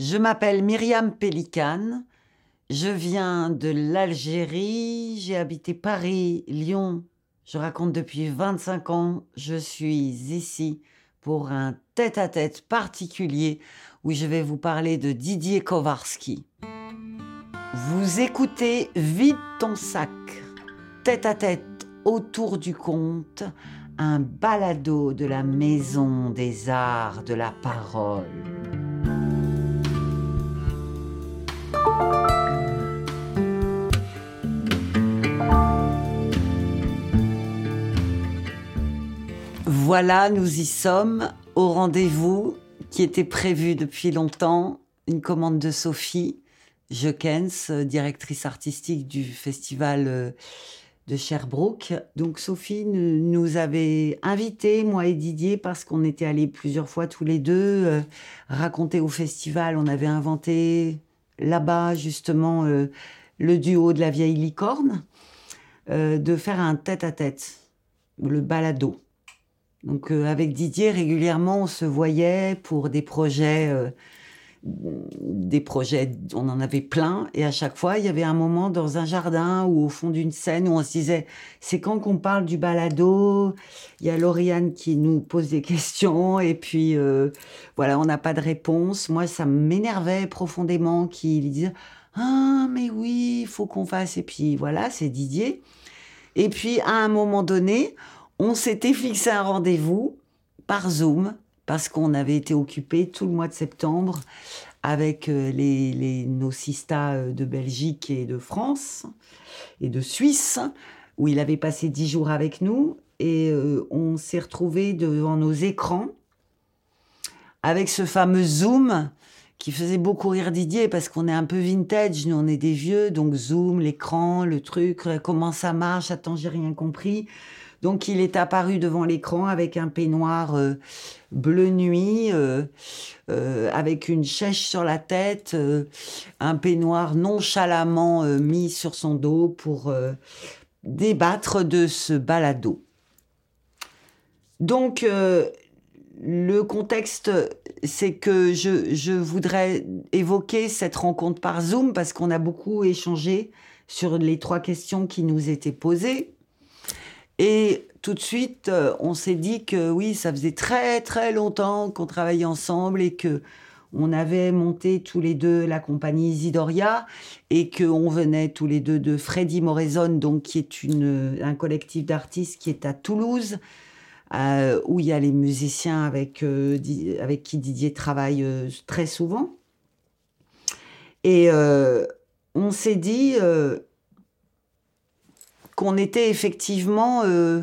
Je m'appelle Myriam Pélicane. Je viens de l'Algérie. J'ai habité Paris, Lyon. Je raconte depuis 25 ans. Je suis ici pour un tête-à-tête particulier où je vais vous parler de Didier Kowarski. Vous écoutez Vide ton sac, tête-à-tête autour du conte, un balado de la maison des arts de la parole. Voilà, nous y sommes au rendez-vous qui était prévu depuis longtemps, une commande de Sophie Jeukens, directrice artistique du festival euh, de Sherbrooke. Donc Sophie nous avait invités, moi et Didier, parce qu'on était allés plusieurs fois tous les deux euh, raconter au festival. On avait inventé là-bas justement euh, le duo de la vieille licorne, de faire un tête-à-tête, le balado. Donc avec Didier, régulièrement, on se voyait pour des projets des projets, on en avait plein, et à chaque fois, il y avait un moment dans un jardin ou au fond d'une scène où on se disait, c'est quand qu'on parle du balado, il y a Lauriane qui nous pose des questions, et puis euh, voilà, on n'a pas de réponse. Moi, ça m'énervait profondément qu'il disait, ah, mais oui, il faut qu'on fasse, et puis voilà, c'est Didier. Et puis, à un moment donné, on s'était fixé un rendez-vous par Zoom, parce qu'on avait été occupé tout le mois de septembre avec euh, les, nos sistas euh, de Belgique et de France et de Suisse, où il avait passé dix jours avec nous, et euh, on s'est retrouvés devant nos écrans avec ce fameux Zoom qui faisait beaucoup rire Didier parce qu'on est un peu vintage, nous on est des vieux, donc Zoom, l'écran, le truc, comment ça marche, attends, j'ai rien compris. Donc il est apparu devant l'écran avec un peignoir euh, bleu nuit, euh, euh, avec une chèche sur la tête, un peignoir nonchalamment mis sur son dos pour débattre de ce balado. Donc le contexte, c'est que je, je, voudrais évoquer cette rencontre par Zoom parce qu'on a beaucoup échangé sur les trois questions qui nous étaient posées. Et tout de suite, euh, on s'est dit que oui, ça faisait très très longtemps qu'on travaillait ensemble et que on avait monté tous les deux la compagnie Isidoria et qu'on venait tous les deux de Freddy Moraison, donc qui est un collectif d'artistes qui est à Toulouse, euh, où il y a les musiciens avec, euh, avec qui Didier travaille très souvent. Et on s'est dit qu'on était effectivement euh,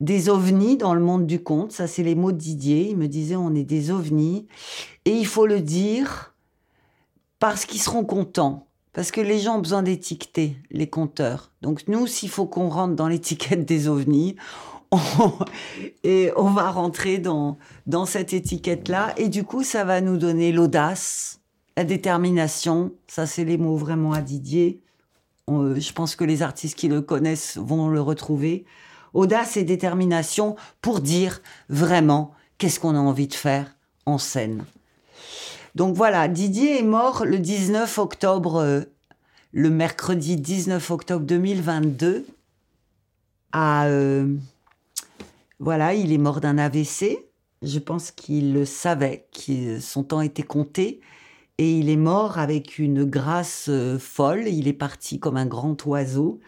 des ovnis dans le monde du conte. Ça, c'est les mots de Didier. Il me disait, on est des ovnis. Et il faut le dire parce qu'ils seront contents. Parce que les gens ont besoin d'étiqueter, les compteurs. Donc nous, s'il faut qu'on rentre dans l'étiquette des ovnis, et on va rentrer dans, dans cette étiquette-là. Et du coup, ça va nous donner l'audace, la détermination. Ça, c'est les mots vraiment à Didier. Je pense que les artistes qui le connaissent vont le retrouver. Audace et détermination pour dire vraiment qu'est-ce qu'on a envie de faire en scène. Donc voilà, Didier est mort le 19 octobre, euh, le mercredi 19 octobre 2022. À, euh, voilà, il est mort d'un AVC. Je pense qu'il le savait, que son temps était compté et il est mort avec une grâce euh, folle. Il est parti comme un grand oiseau.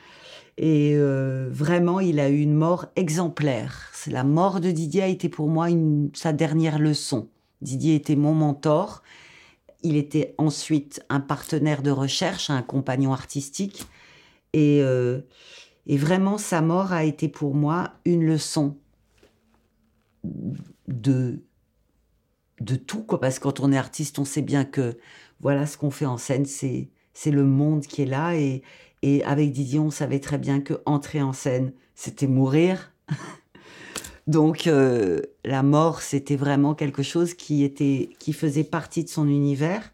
Et euh, vraiment, il a eu une mort exemplaire. La mort de Didier a été pour moi sa dernière leçon. Didier était mon mentor. Il était ensuite un partenaire de recherche, un compagnon artistique. Et, euh, et vraiment, sa mort a été pour moi une leçon de de tout, quoi. Parce que quand on est artiste, on sait bien que voilà ce qu'on fait en scène, c'est c'est le monde qui est là. Et, et avec Didier, on savait très bien que entrer en scène, c'était mourir. Donc euh, la mort, c'était vraiment quelque chose qui était, qui faisait partie de son univers.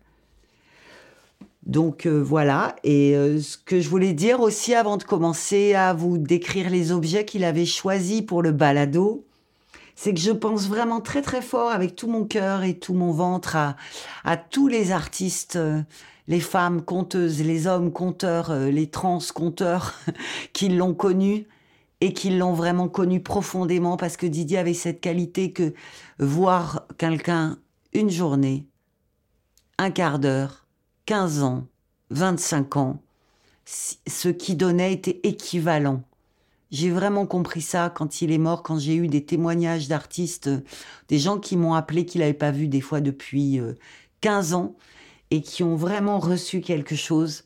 Donc euh, voilà. Et euh, ce que je voulais dire aussi avant de commencer à vous décrire les objets qu'il avait choisis pour le balado, c'est que je pense vraiment très très fort avec tout mon cœur et tout mon ventre à, tous les artistes, euh, les femmes conteuses, les hommes conteurs, euh, les trans conteurs qui l'ont connu et qui l'ont vraiment connu profondément parce que Didier avait cette qualité que voir quelqu'un une journée, un quart d'heure, 15 ans, 25 ans, ce qui donnait était équivalent j'ai vraiment compris ça quand il est mort, quand j'ai eu des témoignages d'artistes, des gens qui m'ont appelé qu'il n'avaient pas vu des fois depuis 15 euh, ans et qui ont vraiment reçu quelque chose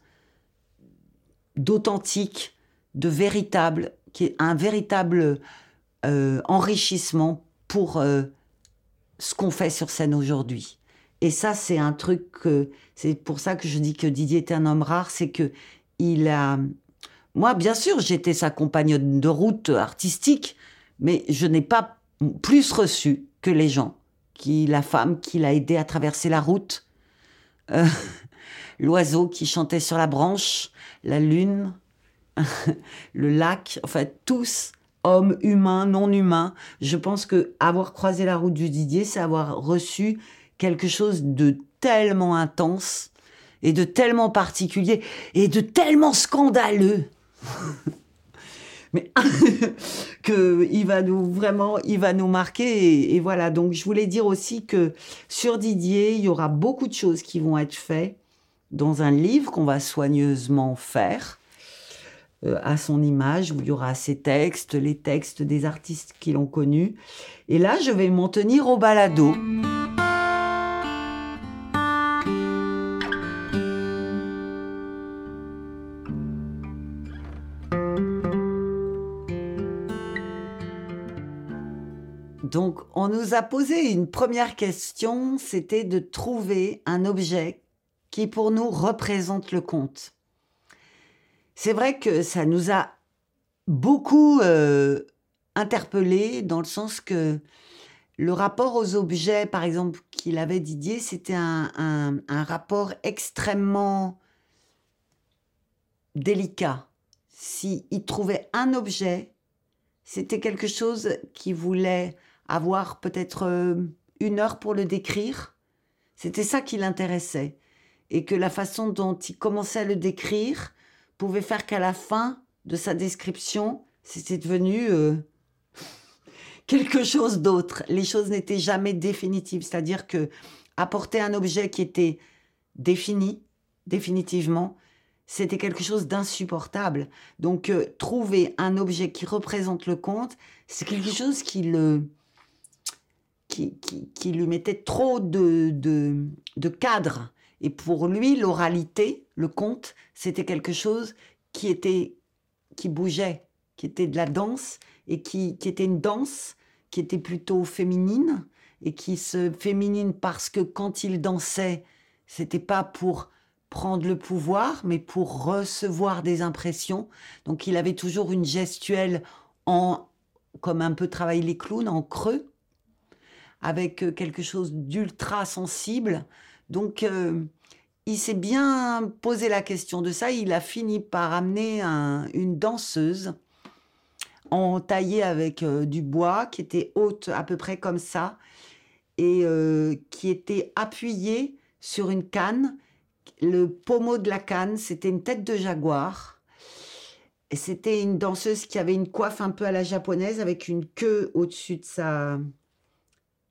d'authentique, de véritable, qui est un véritable euh, enrichissement pour euh, ce qu'on fait sur scène aujourd'hui. Et ça, c'est un truc c'est pour ça que je dis que Didier est un homme rare, c'est que il a moi, bien sûr, j'étais sa compagne de route artistique, mais je n'ai pas plus reçu que les gens, qui la femme qui l'a aidé à traverser la route, euh, l'oiseau qui chantait sur la branche, la lune, le lac, enfin tous hommes humains, non humains. Je pense que avoir croisé la route du Didier, c'est avoir reçu quelque chose de tellement intense et de tellement particulier et de tellement scandaleux mais que il va nous vraiment, il va nous marquer et, voilà. Donc je voulais dire aussi que sur Didier, il y aura beaucoup de choses qui vont être faites dans un livre qu'on va soigneusement faire euh, à son image, où il y aura ses textes, les textes des artistes qui l'ont connu. Et là, je vais m'en tenir au balado. Donc, on nous a posé une première question, c'était de trouver un objet qui pour nous représente le conte. C'est vrai que ça nous a beaucoup euh, interpellés dans le sens que le rapport aux objets, par exemple, qu'il avait Didier, c'était un, rapport extrêmement délicat. S'il trouvait un objet, c'était quelque chose qui voulait avoir peut-être euh, une heure pour le décrire. C'était ça qui l'intéressait. Et que la façon dont il commençait à le décrire pouvait faire qu'à la fin de sa description, c'était devenu euh, quelque chose d'autre. Les choses n'étaient jamais définitives. C'est-à-dire que apporter un objet qui était défini, définitivement, c'était quelque chose d'insupportable. Donc, euh, trouver un objet qui représente le conte, c'est quelque chose qui le, qui, lui mettait trop de, de, cadre. Et pour lui, l'oralité, le conte, c'était quelque chose qui était, qui bougeait, qui était de la danse et qui, qui était une danse qui était plutôt féminine et qui se féminine parce que quand il dansait, c'était pas pour prendre le pouvoir, mais pour recevoir des impressions. Donc il avait toujours une gestuelle en, comme un peu travailler les clowns, en creux avec euh, quelque chose d'ultra sensible. Donc, euh, il s'est bien posé la question de ça. Il a fini par amener une danseuse en taillé avec euh, du bois qui était haute à peu près comme ça et qui était appuyée sur une canne. Le pommeau de la canne, c'était une tête de jaguar. Et c'était une danseuse qui avait une coiffe un peu à la japonaise avec une queue au-dessus de sa,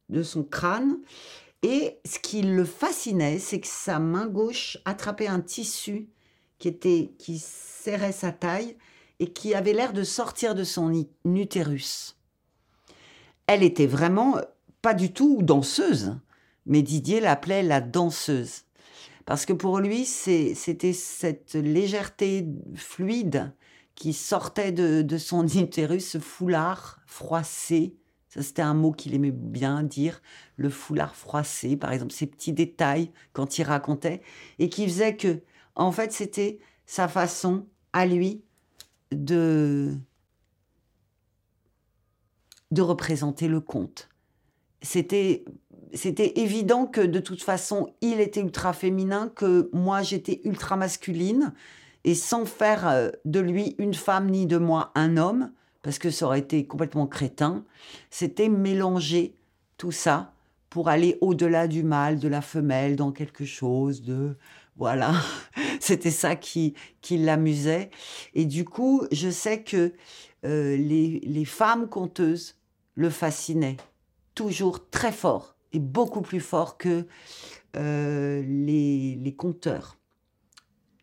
de son crâne. Et ce qui le fascinait, c'est que sa main gauche attrapait un tissu qui, était, qui serrait sa taille et qui avait l'air de sortir de son utérus. Elle était vraiment pas du tout danseuse, mais Didier l'appelait la danseuse. Parce que pour lui, c'était cette légèreté fluide qui sortait de, de son utérus, ce foulard froissé, c'était un mot qu'il aimait bien dire, le foulard froissé, par exemple, ces petits détails quand il racontait, et qui faisait que, en fait, c'était sa façon à lui de de représenter le conte. C'était c'était évident que de toute façon, il était ultra féminin, que moi j'étais ultra masculine, et sans faire euh, de lui une femme ni de moi un homme, parce que ça aurait été complètement crétin, c'était mélanger tout ça pour aller au-delà du mâle, de la femelle, dans quelque chose de... Voilà, c'était ça qui, qui l'amusait. Et du coup, je sais que euh, les, les femmes conteuses le fascinaient, toujours très fort, et beaucoup plus fort que euh, les, les conteurs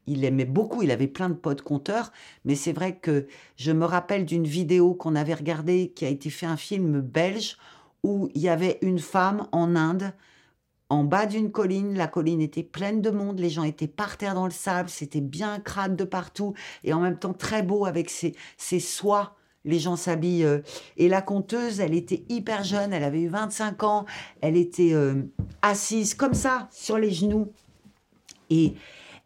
il aimait beaucoup, il avait plein de potes conteurs, mais c'est vrai que je me rappelle d'une vidéo qu'on avait regardée qui a été fait un film belge où il y avait une femme en Inde, en bas d'une colline. La colline était pleine de monde, les gens étaient par terre dans le sable, c'était bien crade de partout, et en même temps très beau avec ses, soies. Les gens s'habillent. Euh, et la conteuse, elle était hyper jeune, elle avait eu 25 ans, elle était euh, assise comme ça, sur les genoux. Et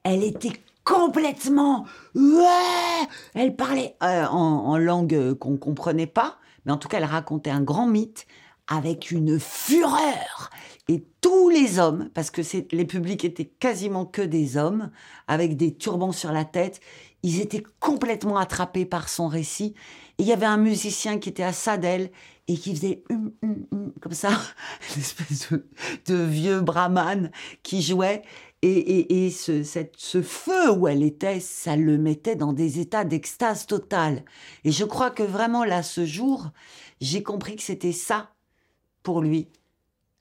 elle était complètement. Ouais Elle parlait euh, en, langue qu'on comprenait pas, mais en tout cas, elle racontait un grand mythe avec une fureur. Et tous les hommes, parce que les publics étaient quasiment que des hommes, avec des turbans sur la tête, ils étaient complètement attrapés par son récit. Et il y avait un musicien qui était à Sadel et qui faisait hum, hum, hum, comme ça, une espèce de, vieux brahman qui jouait. Et, ce feu où elle était, ça le mettait dans des états d'extase totale. Et je crois que vraiment là, ce jour, j'ai compris que c'était ça pour lui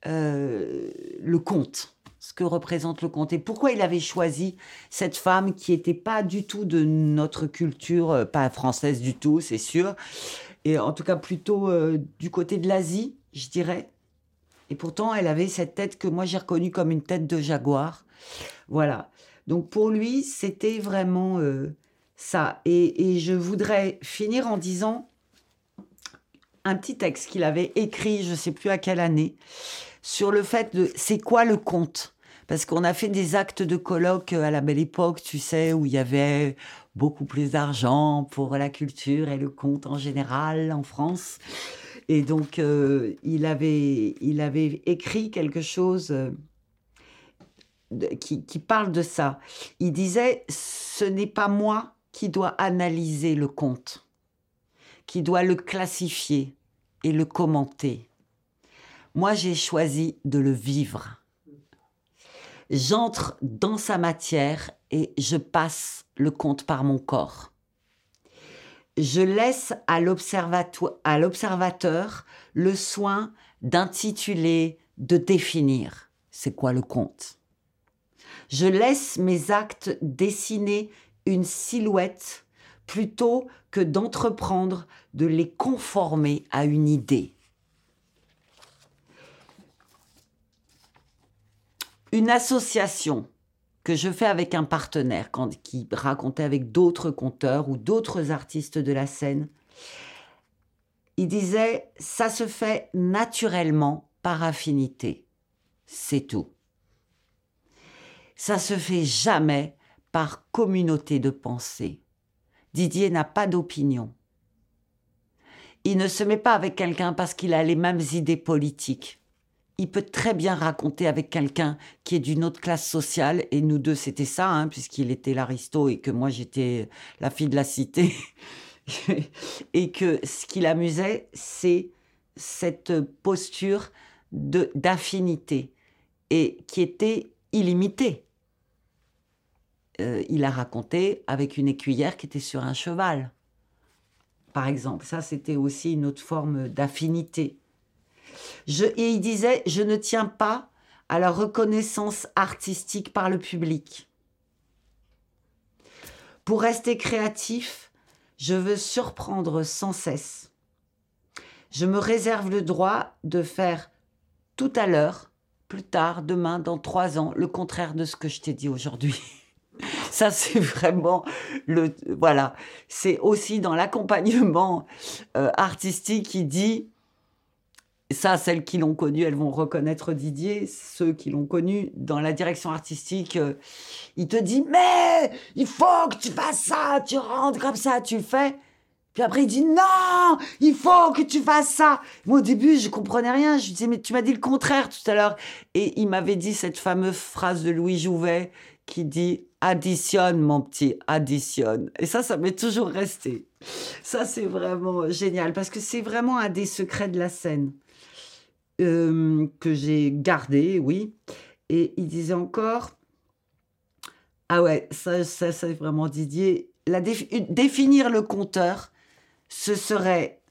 euh, le conte, ce que représente le conte et pourquoi il avait choisi cette femme qui n'était pas du tout de notre culture, euh, pas française du tout, c'est sûr, et en tout cas plutôt euh, du côté de l'Asie, je dirais. Et pourtant, elle avait cette tête que moi j'ai reconnue comme une tête de jaguar. Voilà. Donc pour lui, c'était vraiment ça. Et, et je voudrais finir en disant un petit texte qu'il avait écrit, je ne sais plus à quelle année, sur le fait de c'est quoi le conte? Parce qu'on a fait des actes de colloque à la belle époque, tu sais, où il y avait beaucoup plus d'argent pour la culture et le conte en général en France. Et donc, euh, il, avait, il avait écrit quelque chose euh, qui, parle de ça. Il disait, ce n'est pas moi qui dois analyser le conte, qui dois le classifier, et le commenter. Moi, j'ai choisi de le vivre. J'entre dans sa matière et je passe le compte par mon corps. Je laisse à l'observateur le soin d'intituler, de définir c'est quoi le conte. Je laisse mes actes dessiner une silhouette plutôt que d'entreprendre de les conformer à une idée. Une association que je fais avec un partenaire qui racontait avec d'autres conteurs ou d'autres artistes de la scène, il disait ça se fait naturellement par affinité. C'est tout. Ça se fait jamais par communauté de pensée. Didier n'a pas d'opinion. Il ne se met pas avec quelqu'un parce qu'il a les mêmes idées politiques. Il peut très bien raconter avec quelqu'un qui est d'une autre classe sociale, et nous deux c'était ça, hein, puisqu'il était l'aristo et que moi j'étais la fille de la cité, et que ce qui l'amusait, c'est cette posture d'affinité, et qui était illimitée. Euh, il a raconté avec une écuyère qui était sur un cheval, par exemple. Ça, c'était aussi une autre forme d'affinité. et il disait, je ne tiens pas à la reconnaissance artistique par le public. Pour rester créatif, je veux surprendre sans cesse. Je me réserve le droit de faire tout à l'heure, plus tard, demain, dans trois ans, le contraire de ce que je t'ai dit aujourd'hui. Ça, c'est vraiment le. Voilà. C'est aussi dans l'accompagnement euh, artistique qui dit. Ça, celles qui l'ont connu, elles vont reconnaître Didier. Ceux qui l'ont connu dans la direction artistique, euh, il te dit Mais il faut que tu fasses ça, tu rentres comme ça, tu fais. Puis après, il dit non, il faut que tu fasses ça. Moi, au début, je comprenais rien. Je disais, mais tu m'as dit le contraire tout à l'heure. Et il m'avait dit cette fameuse phrase de Louis Jouvet qui dit additionne, mon petit, additionne. Et ça, ça m'est toujours resté. Ça, c'est vraiment génial parce que c'est vraiment un des secrets de la scène euh, que j'ai gardé, oui. Et il disait encore, ah ouais, ça, ça c'est vraiment Didier, définir le compteur, ce serait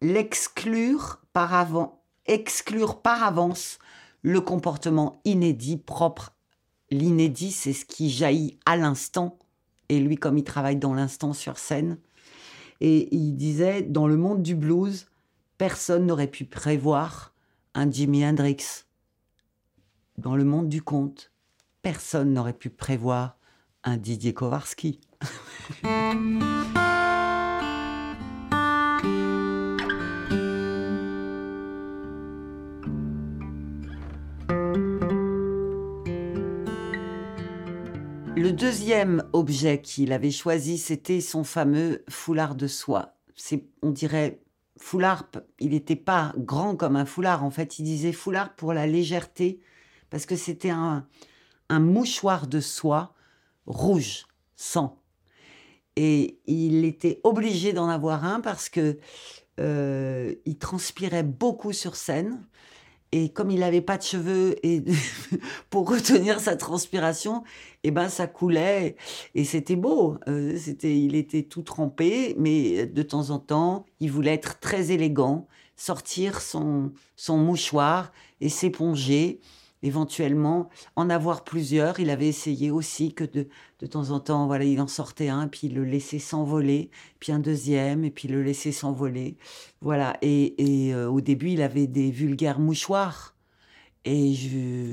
l'exclure par avant, exclure par avance le comportement inédit propre. L'inédit, c'est ce qui jaillit à l'instant. Et lui, comme il travaille dans l'instant sur scène, et il disait, dans le monde du blues, personne n'aurait pu prévoir un Jimi Hendrix. Dans le monde du conte, personne n'aurait pu prévoir un Didier Kowarski. Le deuxième objet qu'il avait choisi, c'était son fameux foulard de soie. C'est, on dirait, foulard, il n'était pas grand comme un foulard. En fait, il disait foulard pour la légèreté, parce que c'était un, mouchoir de soie rouge, sang. Et il était obligé d'en avoir un parce que euh, il transpirait beaucoup sur scène. Et comme il n'avait pas de cheveux et pour retenir sa transpiration, eh ben ça coulait et c'était beau. Euh, c'était, il était tout trempé, mais de temps en temps, il voulait être très élégant, sortir son son mouchoir et s'éponger éventuellement en avoir plusieurs. Il avait essayé aussi que de, de temps en temps, voilà, il en sortait un, puis il le laissait s'envoler, puis un deuxième, et puis le laissait s'envoler. Voilà. Et, euh, au début, il avait des vulgaires mouchoirs. Et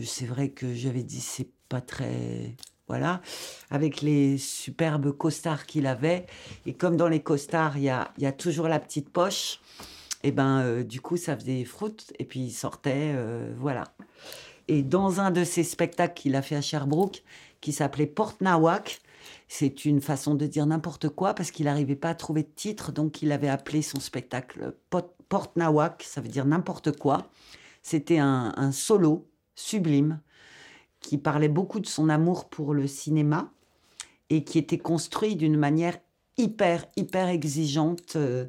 c'est vrai que j'avais dit, c'est pas très. Voilà, avec les superbes costards qu'il avait. Et comme dans les costards, il y a, toujours la petite poche, et ben euh, du coup, ça faisait froute, et puis il sortait, euh, voilà. Et dans un de ses spectacles qu'il a fait à Sherbrooke, qui s'appelait Porte Nawak, c'est une façon de dire n'importe quoi parce qu'il n'arrivait pas à trouver de titre, donc il avait appelé son spectacle Porte Nawak, ça veut dire n'importe quoi. C'était un, solo sublime qui parlait beaucoup de son amour pour le cinéma et qui était construit d'une manière hyper, hyper exigeante. Euh,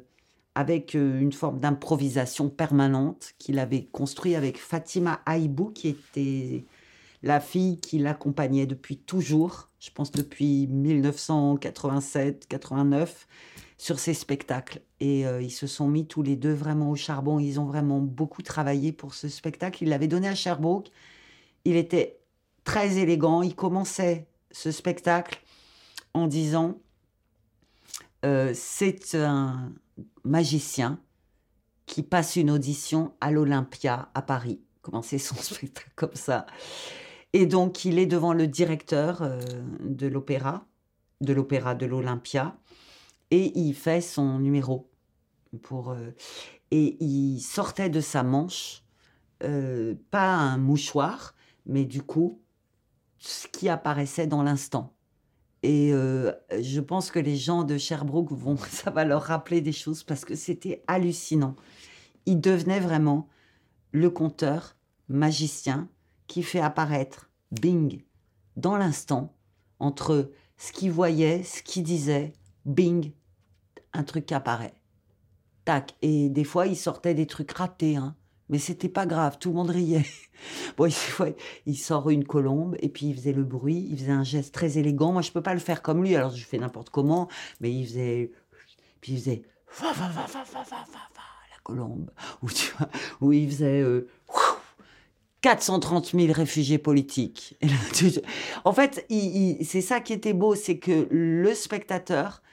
avec euh, une forme d'improvisation permanente qu'il avait construit avec Fatima Aibou, qui était la fille qui l'accompagnait depuis toujours, je pense depuis 1987-89, sur ses spectacles. Et euh, ils se sont mis tous les deux vraiment au charbon. Ils ont vraiment beaucoup travaillé pour ce spectacle. Il l'avait donné à Sherbrooke. Il était très élégant. Il commençait ce spectacle en disant euh, c'est un, magicien qui passe une audition à l'Olympia à Paris. Commencer son spectacle comme ça? Et donc, il est devant le directeur euh, de l'opéra, de l'opéra de l'Olympia, et il fait son numéro. Pour, euh, et il sortait de sa manche, euh, pas un mouchoir, mais du coup, ce qui apparaissait dans l'instant. Et euh, je pense que les gens de Sherbrooke vont, ça va leur rappeler des choses parce que c'était hallucinant. Il devenait vraiment le conteur magicien qui fait apparaître, bing, dans l'instant, entre ce qu'il voyait, ce qu'il disait, bing, un truc apparaît. Tac. Et des fois, il sortait des trucs ratés. Hein. Mais c'était pas grave, tout le monde riait. Bon, il, sort une colombe et puis il faisait le bruit, il faisait un geste très élégant. Moi, je peux pas le faire comme lui, alors je fais n'importe comment, mais il faisait. Puis il faisait. Va, va, va, va, va, va, la colombe. Ou, tu vois, où il faisait. 430 euh, 000 réfugiés politiques. en fait, c'est ça qui était beau, c'est que le spectateur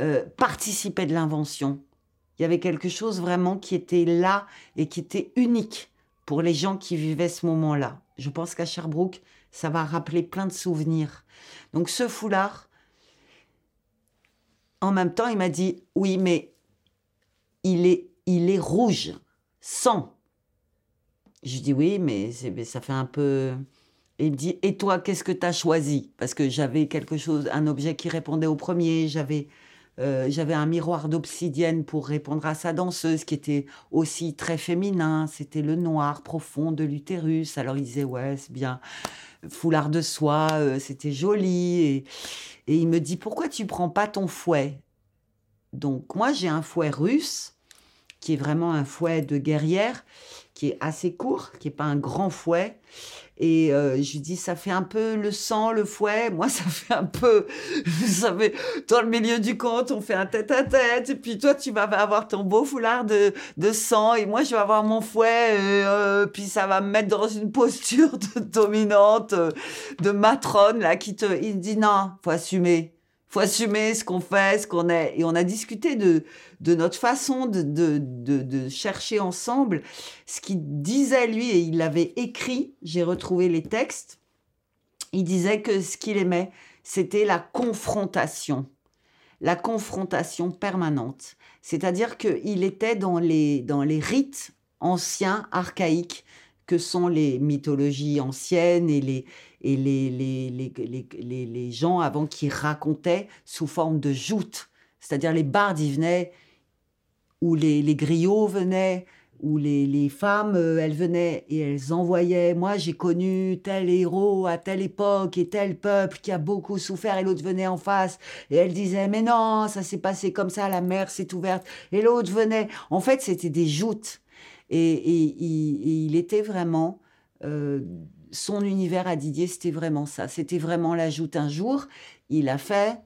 euh, participait de l'invention il y avait quelque chose vraiment qui était là et qui était unique pour les gens qui vivaient ce moment-là. Je pense qu'à Sherbrooke, ça va rappeler plein de souvenirs. Donc ce foulard, en même temps, il m'a dit, oui, mais il est, il est rouge, sang. Je dis oui, mais ça fait un peu... il me dit, et toi, qu'est-ce que tu as choisi? Parce que j'avais quelque chose, un objet qui répondait au premier, j'avais Euh, j'avais un miroir d'obsidienne pour répondre à sa danseuse, qui était aussi très féminin. C'était le noir profond de l'utérus. Alors il disait, ouais, c'est bien. Foulard de soie, euh, c'était joli. Et, il me dit, pourquoi tu prends pas ton fouet? Donc moi, j'ai un fouet russe, qui est vraiment un fouet de guerrière, qui est assez court, qui est pas un grand fouet. Et euh, je lui dis, ça fait un peu le sang, le fouet. Moi, ça fait un peu, vous savez, dans le milieu du conte, on fait un tête à tête. Et puis toi, tu vas avoir ton beau foulard de, de sang. Et moi, je vais avoir mon fouet. Et, euh, puis ça va me mettre dans une posture de dominante, de matrone, là, qui te, il dit, non, faut assumer assumer ce qu'on fait, ce qu'on est. Et on a discuté de, de notre façon de, de, de, chercher ensemble ce qu'il disait lui, et il l'avait écrit, j'ai retrouvé les textes, il disait que ce qu'il aimait, c'était la confrontation, la confrontation permanente. C'est-à-dire qu'il était dans les, dans les rites anciens, archaïques, que sont les mythologies anciennes et les, et les, les, les, les, gens avant qui racontaient sous forme de joutes. C'est-à-dire les bardes, ils venaient, ou les, les griots venaient, ou les, les femmes, euh, elles venaient et elles envoyaient, moi j'ai connu tel héros à telle époque et tel peuple qui a beaucoup souffert, et l'autre venait en face, et elle disait, mais non, ça s'est passé comme ça, la mer s'est ouverte, et l'autre venait. En fait, c'était des joutes. Et, et, il était vraiment euh, son univers à Didier, c'était vraiment ça. C'était vraiment l'ajout. Un jour, il a fait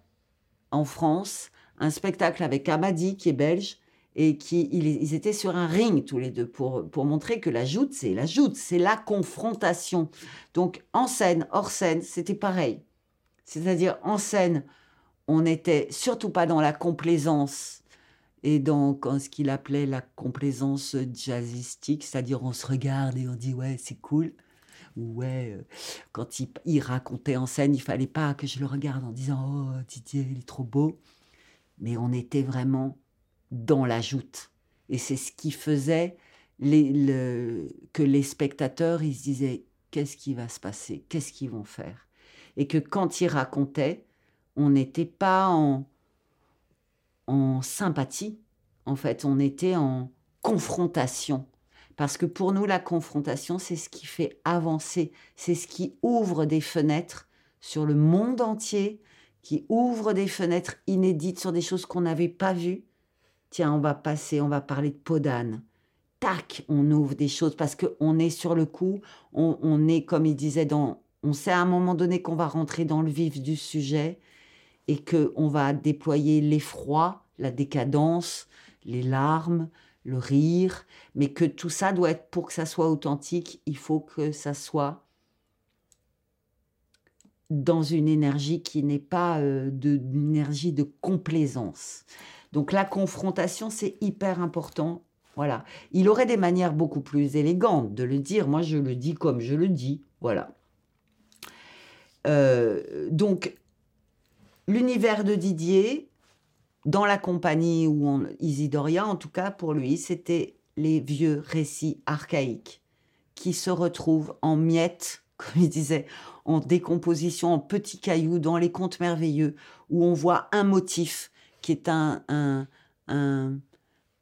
en France un spectacle avec Amadi, qui est belge, et qui ils, étaient sur un ring tous les deux pour, pour montrer que la joute, c'est la joute, c'est la confrontation. Donc en scène, hors scène, c'était pareil. C'est-à-dire en scène, on n'était surtout pas dans la complaisance et dans ce qu'il appelait la complaisance jazzistique, c'est-à-dire on se regarde et on dit ouais c'est cool ouais, euh, quand il, racontait en scène, il fallait pas que je le regarde en disant oh Didier, il est trop beau. Mais on était vraiment dans la joute. Et c'est ce qui faisait que les spectateurs, ils se disaient qu'est-ce qui va se passer, qu'est-ce qu'ils vont faire? Et que quand il racontait, on n'était pas en, en sympathie, en fait, on était en confrontation parce que pour nous, la confrontation, c'est ce qui fait avancer, c'est ce qui ouvre des fenêtres sur le monde entier, qui ouvre des fenêtres inédites sur des choses qu'on n'avait pas vues. Tiens, on va passer, on va parler de Podane. Tac, on ouvre des choses parce qu'on est sur le coup, on, est, comme il disait, dans, on sait à un moment donné qu'on va rentrer dans le vif du sujet et qu'on va déployer l'effroi, la décadence, les larmes, le rire, mais que tout ça doit être, pour que ça soit authentique, il faut que ça soit dans une énergie qui n'est pas euh, de, une énergie de complaisance. Donc la confrontation, c'est hyper important. Voilà. Il aurait des manières beaucoup plus élégantes de le dire. Moi, je le dis comme je le dis. Voilà. Euh, donc, l'univers de Didier, dans la compagnie où on, Isidoria, en tout cas pour lui, c'était les vieux récits archaïques qui se retrouvent en miettes, comme il disait, en décomposition, en petits cailloux dans les contes merveilleux, où on voit un motif qui est un, un, un,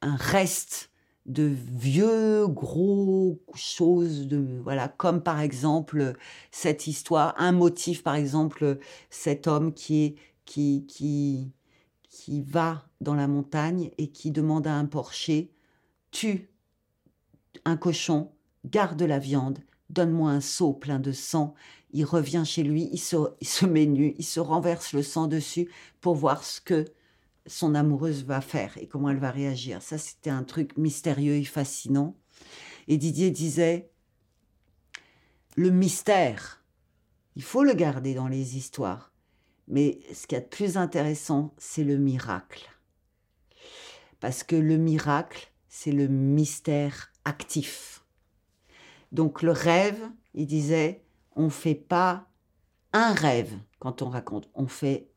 reste de vieux gros choses de voilà comme par exemple cette histoire un motif par exemple cet homme qui est qui qui qui va dans la montagne et qui demande à un porcher Tue un cochon, garde la viande, donne-moi un seau plein de sang. Il revient chez lui, il se, met nu, il se renverse le sang dessus pour voir ce que son amoureuse va faire et comment elle va réagir. Ça, c'était un truc mystérieux et fascinant. Et Didier disait, le mystère, il faut le garder dans les histoires. Mais ce qui est de plus intéressant, c'est le miracle. Parce que le miracle, c'est le mystère actif. Donc le rêve, il disait, on fait pas un rêve quand on raconte, on fait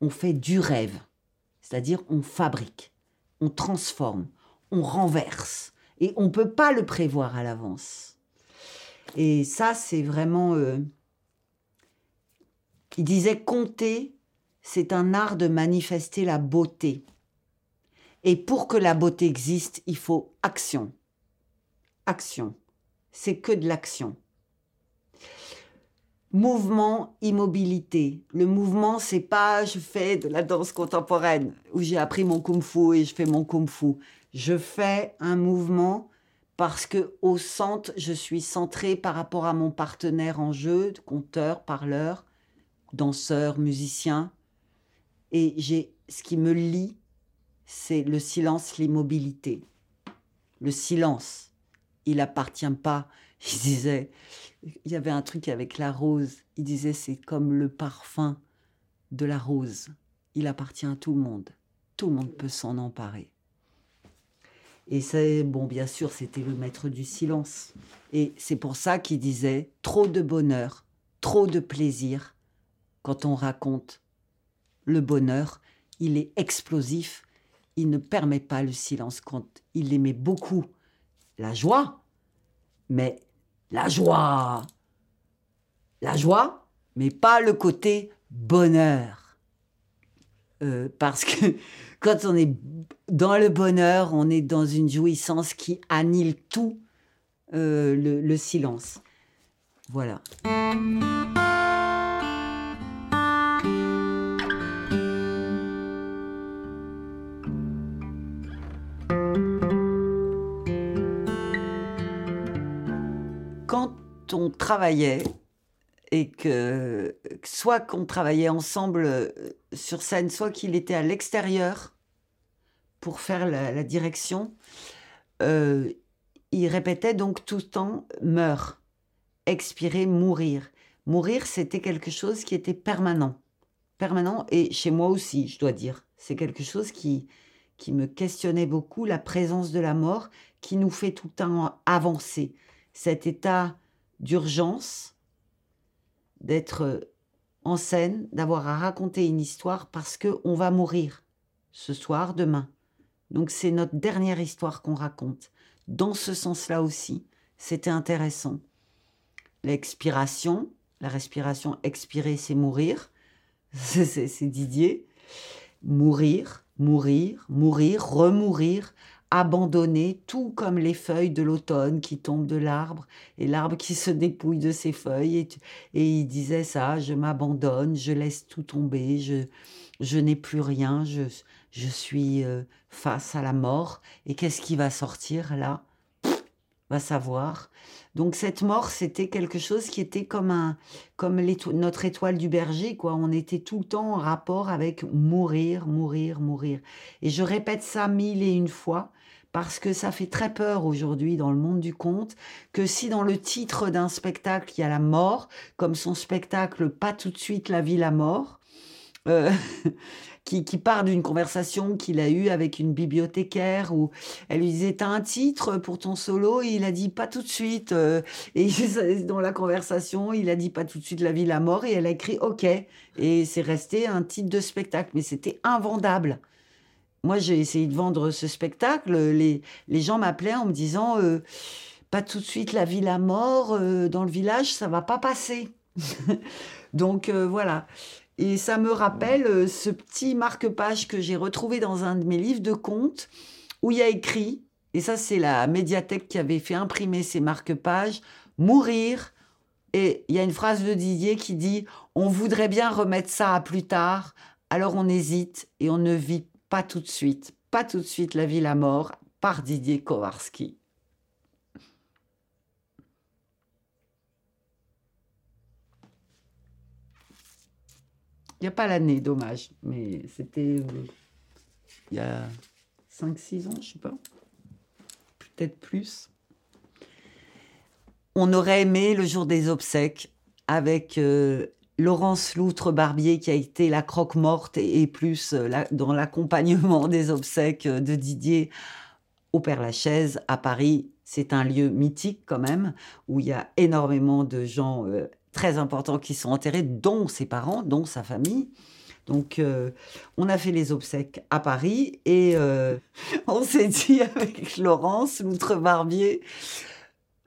on fait du rêve. C'est-à-dire on fabrique, on transforme, on renverse et on peut pas le prévoir à l'avance. Et ça c'est vraiment euh, il disait compter c'est un art de manifester la beauté. Et pour que la beauté existe, il faut action. Action. C'est que de l'action. Mouvement, immobilité. Le mouvement, c'est pas je fais de la danse contemporaine où j'ai appris mon kung-fu et je fais mon kung-fu. Je fais un mouvement parce que au centre, je suis centré par rapport à mon partenaire en jeu, conteur, parleur, danseur, musicien. Et j'ai ce qui me lie, c'est le silence, l'immobilité. Le silence, il appartient pas. Il disait, il y avait un truc avec la rose. Il disait, c'est comme le parfum de la rose. Il appartient à tout le monde. Tout le monde peut s'en emparer. Et c'est, bon, bien sûr, c'était le maître du silence. Et c'est pour ça qu'il disait trop de bonheur, trop de plaisir. Quand on raconte le bonheur, il est explosif, il ne permet pas le silence. Quand il aimait beaucoup la joie, mais la joie, la joie, mais pas le côté bonheur. Euh, parce que quand on est dans le bonheur, on est dans une jouissance qui annule tout euh, le, silence. Voilà. On travaillait et que soit qu'on travaillait ensemble euh, sur scène, soit qu'il était à l'extérieur pour faire la, direction, euh, il répétait donc tout le temps meurt, expirer, mourir. Mourir, c'était quelque chose qui était permanent. Permanent, et chez moi aussi, je dois dire. C'est quelque chose qui, qui me questionnait beaucoup, la présence de la mort, qui nous fait tout le temps avancer. Cet état d'urgence, d'être en scène, d'avoir à raconter une histoire parce que on va mourir ce soir, demain. Donc c'est notre dernière histoire qu'on raconte. Dans ce sens-là aussi, c'était intéressant. L'expiration, la respiration expirer, c'est mourir. C'est Didier. Mourir, mourir, mourir, remourir, abandonné, tout comme les feuilles de l'automne qui tombent de l'arbre et l'arbre qui se dépouille de ses feuilles. Et, et il disait ça, je m'abandonne, je laisse tout tomber, je, je n'ai plus rien, je, je suis euh, face à la mort. Et qu'est-ce qui va sortir là? Va savoir. Donc cette mort, c'était quelque chose qui était comme un, comme notre étoile du berger, quoi. On était tout le temps en rapport avec mourir, mourir, mourir. Et je répète ça mille et une fois parce que ça fait très peur aujourd'hui dans le monde du conte que si dans le titre d'un spectacle il y a la mort, comme son spectacle Pas tout de suite la vie, la mort, euh, qui, part d'une conversation qu'il a eue avec une bibliothécaire où elle lui disait T'as un titre pour ton solo? Et il a dit Pas tout de suite. Euh, et dans la conversation, il a dit Pas tout de suite la vie, la mort. Et elle a écrit Ok. Et c'est resté un titre de spectacle. Mais c'était invendable moi, j'ai essayé de vendre ce spectacle. Les, les gens m'appelaient en me disant euh, Pas tout de suite la vie, la mort, euh, dans le village, ça va pas passer. Donc euh, voilà. Et ça me rappelle ce petit marque-page que j'ai retrouvé dans un de mes livres de contes où il y a écrit, et ça c'est la médiathèque qui avait fait imprimer ces marque-pages, mourir. Et il y a une phrase de Didier qui dit On voudrait bien remettre ça à plus tard, alors on hésite et on ne vit pas tout de suite, pas tout de suite la vie, la mort, par Didier Kowarski. Il n'y a pas l'année, dommage, mais c'était euh, il y a 5-6 ans, je sais pas, peut-être plus. On aurait aimé le jour des obsèques avec euh, Laurence Loutre-Barbier qui a été la croque-morte et, plus euh, dans l'accompagnement des obsèques euh, de Didier au Père-Lachaise à Paris. C'est un lieu mythique quand même, où il y a énormément de gens euh, très importants qui sont enterrés, dont ses parents, dont sa famille. Donc, on a fait les obsèques à Paris et on s'est dit avec Laurence Loutre-Barbier,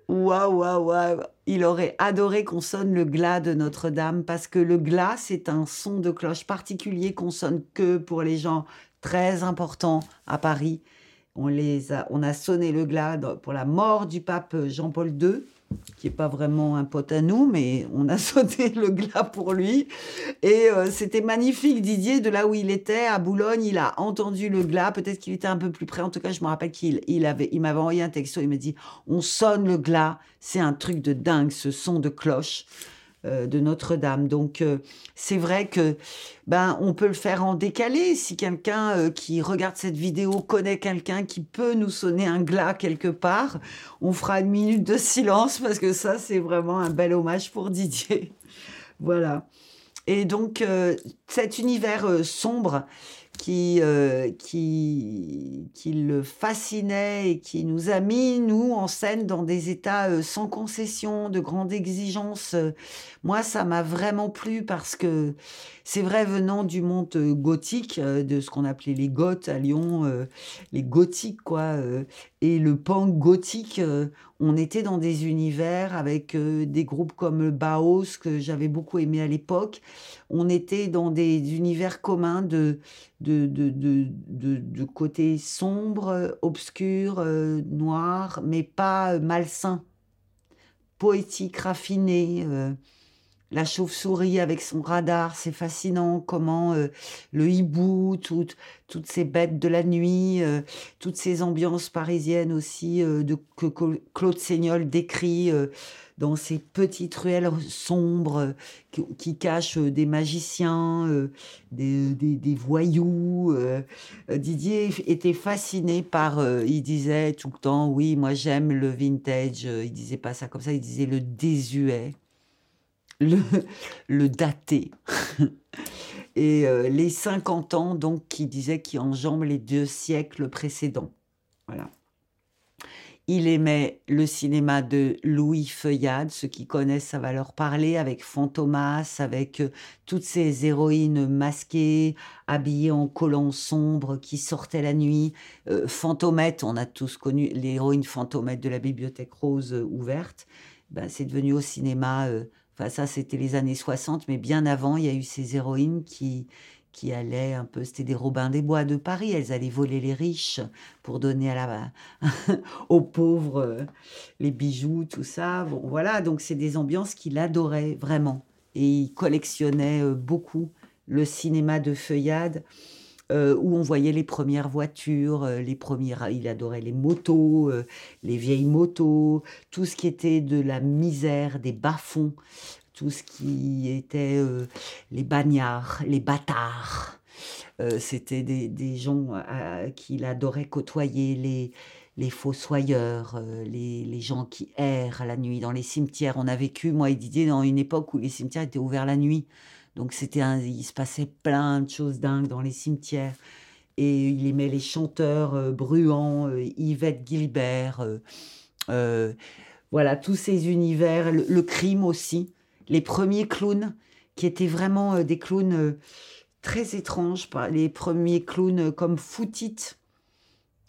waouh, waouh, waouh, il aurait adoré qu'on sonne le glas de Notre-Dame parce que le glas, c'est un son de cloche particulier qu'on sonne que pour les gens très importants à Paris. On, les a, on a sonné le glas pour la mort du pape Jean-Paul II qui est pas vraiment un pote à nous, mais on a sauté le glas pour lui. Et euh, c'était magnifique. Didier, de là où il était, à Boulogne, il a entendu le glas. Peut-être qu'il était un peu plus près. En tout cas, je me rappelle qu'il il avait, il m'avait envoyé un texto. Il m'a dit, on sonne le glas. C'est un truc de dingue, ce son de cloche. Euh, de Notre-Dame. Donc euh, c'est vrai que ben on peut le faire en décalé. Si quelqu'un euh, qui regarde cette vidéo connaît quelqu'un qui peut nous sonner un glas quelque part, on fera une minute de silence parce que ça c'est vraiment un bel hommage pour Didier. voilà. Et donc cet univers sombre qui, euh, qui, qui le fascinait et qui nous a mis, nous, en scène dans des états euh, sans concession, de grande exigence. Moi, ça m'a vraiment plu parce que c'est vrai, venant du monde euh, gothique, de ce qu'on appelait les Goths à Lyon, les gothiques, quoi, et le punk gothique, on était dans des univers avec des groupes comme Baos, que j'avais beaucoup aimé à l'époque. On était dans des univers communs de de, de, de, de, côté sombre, obscur, euh, noir, mais pas euh, malsain, poétique, raffiné. Euh, la chauve-souris avec son radar, c'est fascinant comment le hibou, toutes ces bêtes de la nuit, toutes ces ambiances parisiennes aussi de, que Claude Seignol décrit dans ces petites ruelles sombres qui, cachent euh, des magiciens, euh, des, voyous. Euh, Didier était fasciné par, il disait tout le temps, oui, moi j'aime le vintage. Il disait pas ça comme ça, il disait le désuet, le, le daté. Et les 50 ans, donc, qui disait qui enjambent les deux siècles précédents. Voilà. Il aimait le cinéma de Louis Feuillade, ceux qui connaissent, ça va leur parler, avec Fantomas, avec euh, toutes ces héroïnes masquées, habillées en collants sombres, qui sortaient la nuit. Euh, Fantomette, on a tous connu l'héroïne Fantomette de la Bibliothèque Rose euh, ouverte. Ben, c'est devenu au cinéma, enfin ça c'était les années 60, mais bien avant, il y a eu ces héroïnes qui, qui allaient un peu, c'était des Robins des Bois de Paris, elles allaient voler les riches pour donner à la, aux pauvres euh, les bijoux, tout ça. Bon, voilà, donc c'est des ambiances qu'il adorait vraiment. Et il collectionnait euh, beaucoup le cinéma de feuillade. Euh, où on voyait les premières voitures, les premières, il adorait les motos, les vieilles motos, tout ce qui était de la misère, des bas-fonds, tout ce qui était euh, les bagnards, les bâtards. Euh, c'était des, gens euh, qu'il adorait côtoyer, les, les fossoyeurs, les, les, gens qui errent la nuit dans les cimetières. On a vécu, moi et Didier, dans une époque où les cimetières étaient ouverts la nuit. Donc c'était il se passait plein de choses dingues dans les cimetières. Et il aimait les chanteurs bruants, Yvette Gilbert, voilà, tous ces univers, le crime aussi les premiers clowns qui étaient vraiment euh, des clowns euh, très étranges, les premiers clowns euh, comme Footit.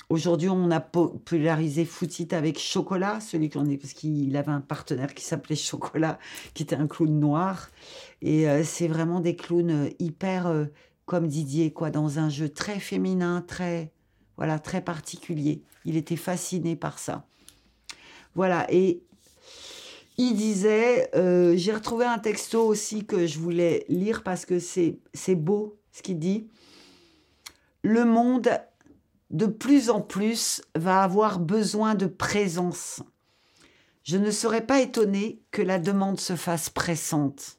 Aujourd'hui, on a popularisé Footit avec Chocolat, celui qu'on est, parce qu'il avait un partenaire qui s'appelait Chocolat, qui était un clown noir. Et c'est vraiment des clowns hyper comme Didier, quoi, dans un jeu très féminin, très, voilà, très particulier. Il était fasciné par ça. Voilà. Et il disait, euh, j'ai retrouvé un texto aussi que je voulais lire parce que c'est beau ce qu'il dit. Le monde, de plus en plus, va avoir besoin de présence. Je ne serais pas étonné que la demande se fasse pressante.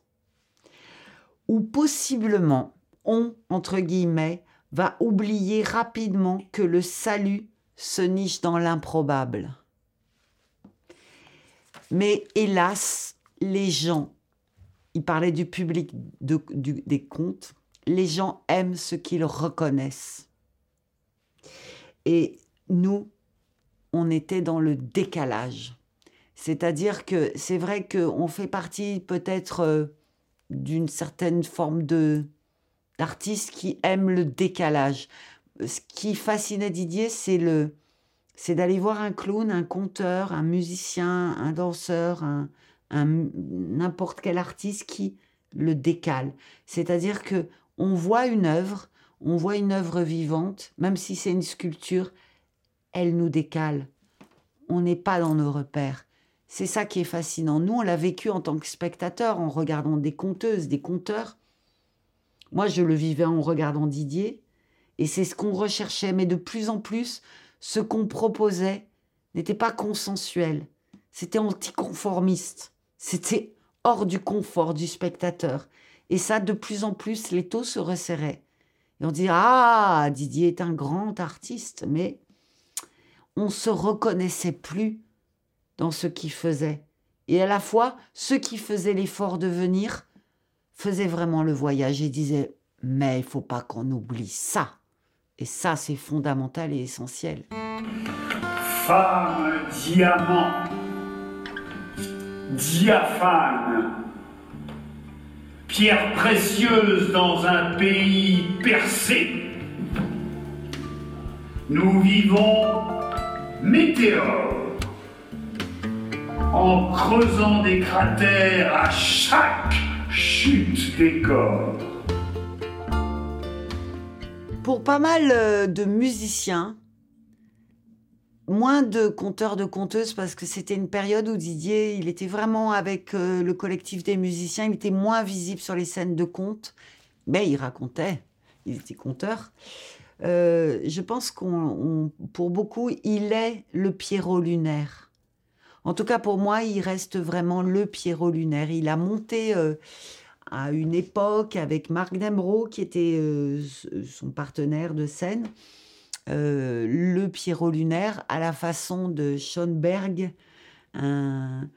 Ou possiblement, on, entre guillemets, va oublier rapidement que le salut se niche dans l'improbable. Mais hélas, les gens, il parlait du public des contes, les gens aiment ce qu'ils reconnaissent. Et nous, on était dans le décalage. C'est-à-dire que c'est vrai qu'on fait partie peut-être euh, d'une certaine forme de qui aiment le décalage. Ce qui fascinait Didier, c'est le, c'est d'aller voir un clown, un conteur, un musicien, un danseur, un, n'importe quel artiste qui le décale. C'est-à-dire que on voit une œuvre, on voit une œuvre vivante, même si c'est une sculpture, elle nous décale. On n'est pas dans nos repères. C'est ça qui est fascinant. Nous, on l'a vécu en tant que spectateur, en regardant des conteuses, des conteurs. Moi, je le vivais en regardant Didier, et c'est ce qu'on recherchait. Mais de plus en plus, ce qu'on proposait n'était pas consensuel. C'était anticonformiste. C'était hors du confort du spectateur. Et ça, de plus en plus, les taux se resserraient. Et on dit Ah, Didier est un grand artiste, mais on se reconnaissait plus dans ce qu'il faisait. Et à la fois, ceux qui faisaient l'effort de venir faisaient vraiment le voyage et disaient Mais il faut pas qu'on oublie ça. Et ça, c'est fondamental et essentiel. Femme diamant, diaphane, pierre précieuse dans un pays percé. Nous vivons météores en creusant des cratères à chaque chute des corps. Pour pas mal euh, de musiciens, moins de conteurs de conteuses parce que c'était une période où Didier, il était vraiment avec euh, le collectif des musiciens, il était moins visible sur les scènes de contes, mais il racontait, il était conteur. Euh, je pense qu'on, pour beaucoup, il est le Pierrot lunaire. En tout cas, pour moi, il reste vraiment le Pierrot lunaire. Il a monté euh, à une époque avec Marc Demro, qui était son partenaire de scène. Euh, le Pierrot lunaire à la façon de Schoenberg, un,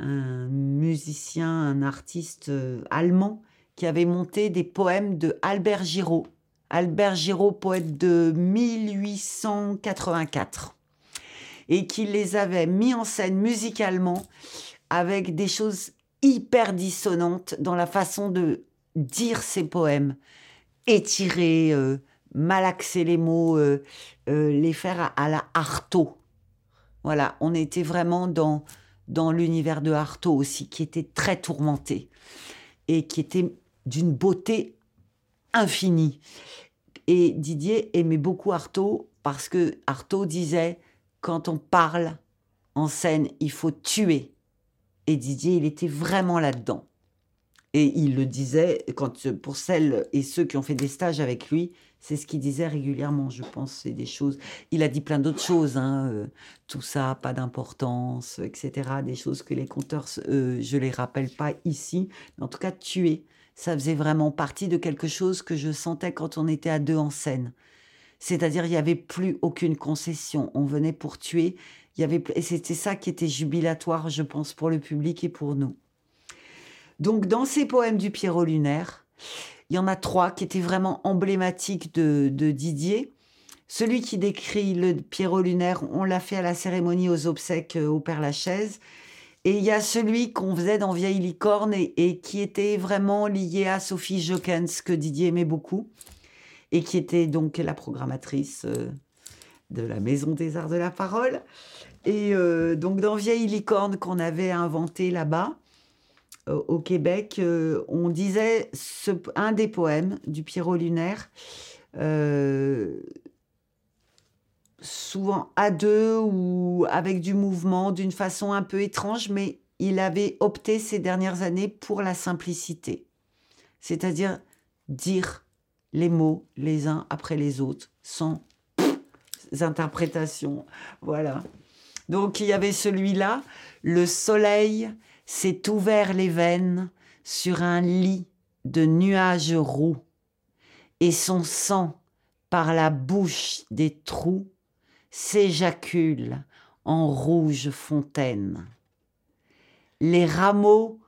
musicien, un artiste euh, allemand qui avait monté des poèmes de Albert Giraud. Albert Giraud, poète de 1884, et qui les avait mis en scène musicalement avec des choses hyper dissonantes dans la façon de dire ses poèmes, étirés, euh, malaxer les mots, euh, euh, les faire à, la Artaud. Voilà, on était vraiment dans, dans l'univers de Artaud aussi, qui était très tourmenté et qui était d'une beauté infinie. Et Didier aimait beaucoup Artaud parce que Artaud disait quand on parle en scène, il faut tuer. Et Didier, il était vraiment là-dedans. Et il le disait quand pour celles et ceux qui ont fait des stages avec lui, c'est ce qu'il disait régulièrement, je pense. Des choses. Il a dit plein d'autres choses, hein, euh, tout ça, pas d'importance, etc. Des choses que les conteurs, euh, je les rappelle pas ici. Mais en tout cas, tuer, ça faisait vraiment partie de quelque chose que je sentais quand on était à deux en scène. C'est-à-dire, il n'y avait plus aucune concession. On venait pour tuer. Il y avait, et c'était ça qui était jubilatoire, je pense, pour le public et pour nous. Donc, dans ces poèmes du Pierrot lunaire, il y en a trois qui étaient vraiment emblématiques de, Didier. Celui qui décrit le Pierrot lunaire, on l'a fait à la cérémonie aux obsèques euh, au Père Lachaise. Et il y a celui qu'on faisait dans Vieille Licorne et, qui était vraiment lié à Sophie Jokens, que Didier aimait beaucoup, et qui était donc la programmatrice euh, de la Maison des Arts de la Parole. Et euh, donc dans Vieille Licorne qu'on avait inventé là-bas, au Québec, euh, on disait un des poèmes du Pierrot lunaire, euh, souvent à deux ou avec du mouvement, d'une façon un peu étrange, mais il avait opté ces dernières années pour la simplicité, c'est-à-dire dire les mots les uns après les autres, sans interprétation. Voilà. Donc il y avait celui-là, le soleil s'est ouvert les veines sur un lit de nuages roux, et son sang, par la bouche des trous, s'éjacule en rouge fontaine. Les rameaux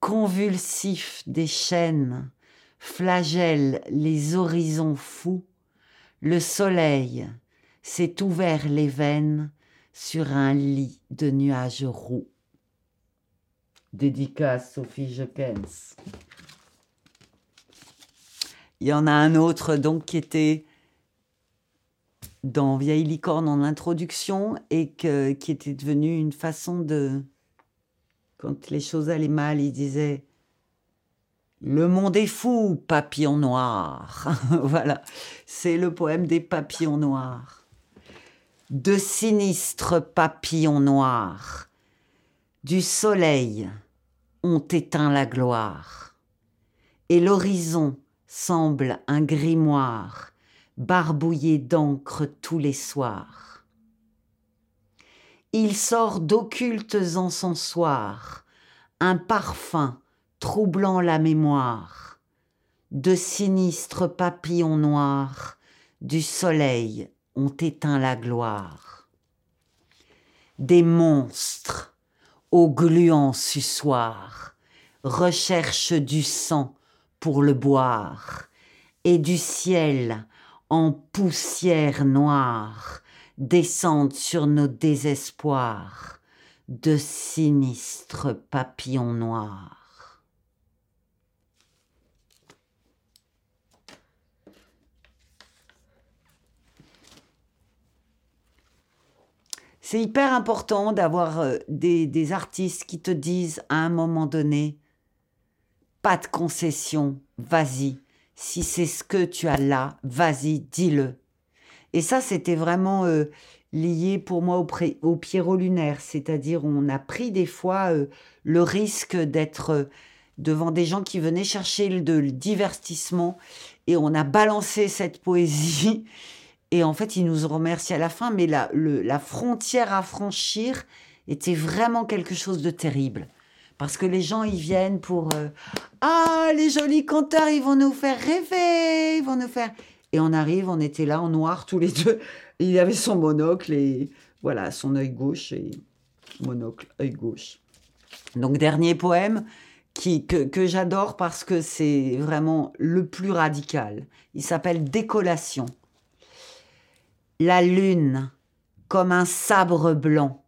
convulsifs des chênes flagellent les horizons fous, le soleil s'est ouvert les veines sur un lit de nuages roux. Dédicace Sophie Jekens. Il y en a un autre donc qui était dans Vieille licorne en introduction et qui était devenu une façon de quand les choses allaient mal, il disait Le monde est fou, papillon noir. voilà, c'est le poème des papillons noirs. De sinistres papillons noirs, du soleil ont éteint la gloire, et l'horizon semble un grimoire barbouillé d'encre tous les soirs. Il sort d'occultes encensoirs, un parfum troublant la mémoire, de sinistres papillons noirs du soleil ont éteint la gloire. Des monstres au gluant suçoir recherchent du sang pour le boire, et du ciel en poussière noire descendent sur nos désespoirs de sinistres papillons noirs. C'est hyper important d'avoir euh, des, artistes qui te disent à un moment donné, pas de concession, vas-y, si c'est ce que tu as là, vas-y, dis-le. Et ça, c'était vraiment euh, lié pour moi au, Pierrot lunaire, c'est-à-dire on a pris des fois euh, le risque d'être devant des gens qui venaient chercher le, le divertissement et on a balancé cette poésie. Et en fait, ils nous ont remercié à la fin, mais la, la frontière à franchir était vraiment quelque chose de terrible. Parce que les gens, ils viennent pour euh, Ah, les jolis conteurs, ils vont nous faire rêver, ils vont nous faire. Et on arrive, on était là en noir tous les deux. Il avait son monocle et voilà, son œil gauche et monocle, œil gauche. Donc, dernier poème qui, que, que j'adore parce que c'est vraiment le plus radical. Il s'appelle Décollation. La lune, comme un sabre blanc,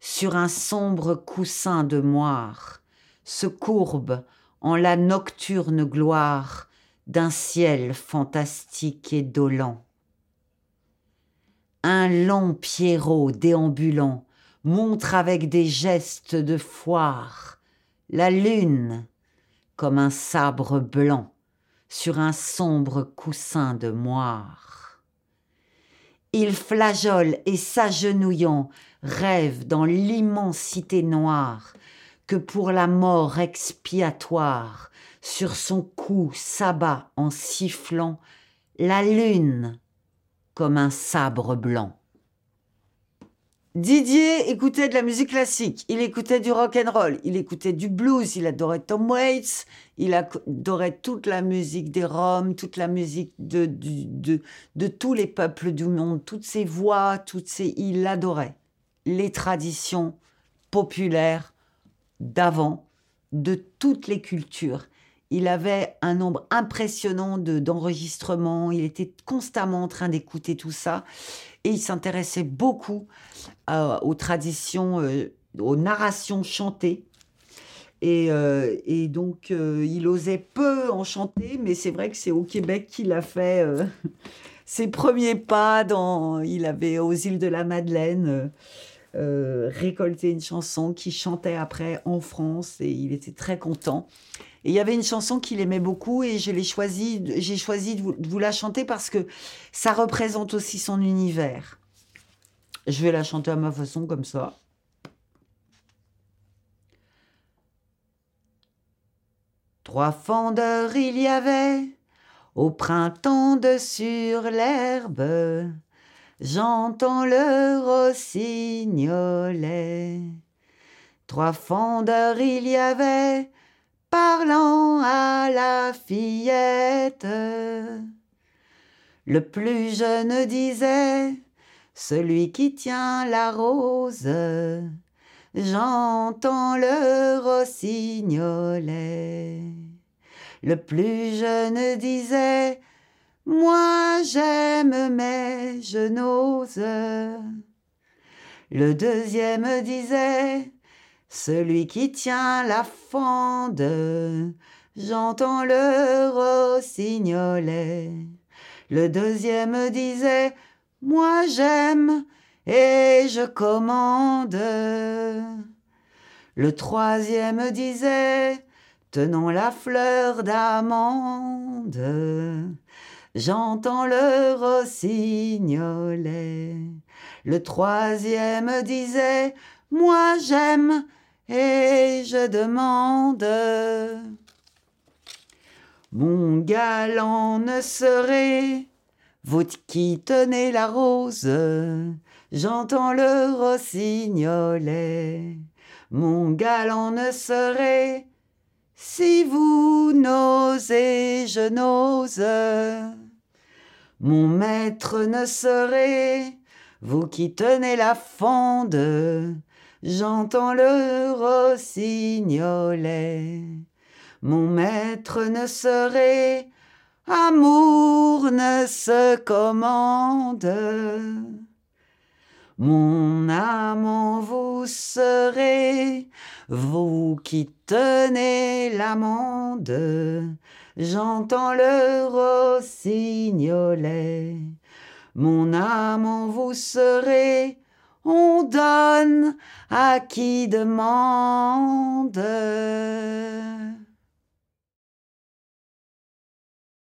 sur un sombre coussin de moire, se courbe en la nocturne gloire d'un ciel fantastique et dolent. Un long Pierrot déambulant montre avec des gestes de foire la lune comme un sabre blanc sur un sombre coussin de moire. Il flageole et s'agenouillant rêve dans l'immensité noire que pour la mort expiatoire sur son cou s'abat en sifflant la lune comme un sabre blanc. Didier écoutait de la musique classique, il écoutait du rock and roll, il écoutait du blues, il adorait Tom Waits, il adorait toute la musique des Roms, toute la musique de, de, tous les peuples du monde, toutes ces voix, toutes ces, il adorait les traditions populaires d'avant, de toutes les cultures. Il avait un nombre impressionnant d'enregistrements, il était constamment en train d'écouter tout ça, et il s'intéressait beaucoup euh, aux traditions, euh, aux narrations chantées. Et, euh, donc, il osait peu en chanter, mais c'est vrai que c'est au Québec qu'il a fait ses premiers pas. Il avait aux îles de la Madeleine euh, récolté une chanson qu'il chantait après en France et il était très content. Et il y avait une chanson qu'il aimait beaucoup et je l'ai choisi, j'ai choisi de vous, la chanter parce que ça représente aussi son univers. Je vais la chanter à ma façon comme ça. Trois fendeurs il y avait au printemps de sur l'herbe j'entends le rossignolet. Trois fondeurs il y avait, parlant à la fillette. Le plus jeune disait, celui qui tient la rose, j'entends le rossignolet. Le plus jeune disait, moi j'aime mais je n'ose. Le deuxième disait, celui qui tient la fende, j'entends le rossignolet. Le deuxième disait, moi j'aime et je commande. Le troisième disait Tenons la fleur d'amande. J'entends le rossignolet. Le troisième disait Moi j'aime et je demande. Mon galant ne serait vous qui tenez la rose, j'entends le rossignolet. Mon galant ne serait si vous n'osez, je n'ose. Mon maître ne serait vous qui tenez la fonde, j'entends le rossignolet. Mon maître ne serait amour ne se commande. Mon amant vous serez, vous qui tenez l'amande, j'entends le rossignolet. Mon amant vous serez, on donne à qui demande.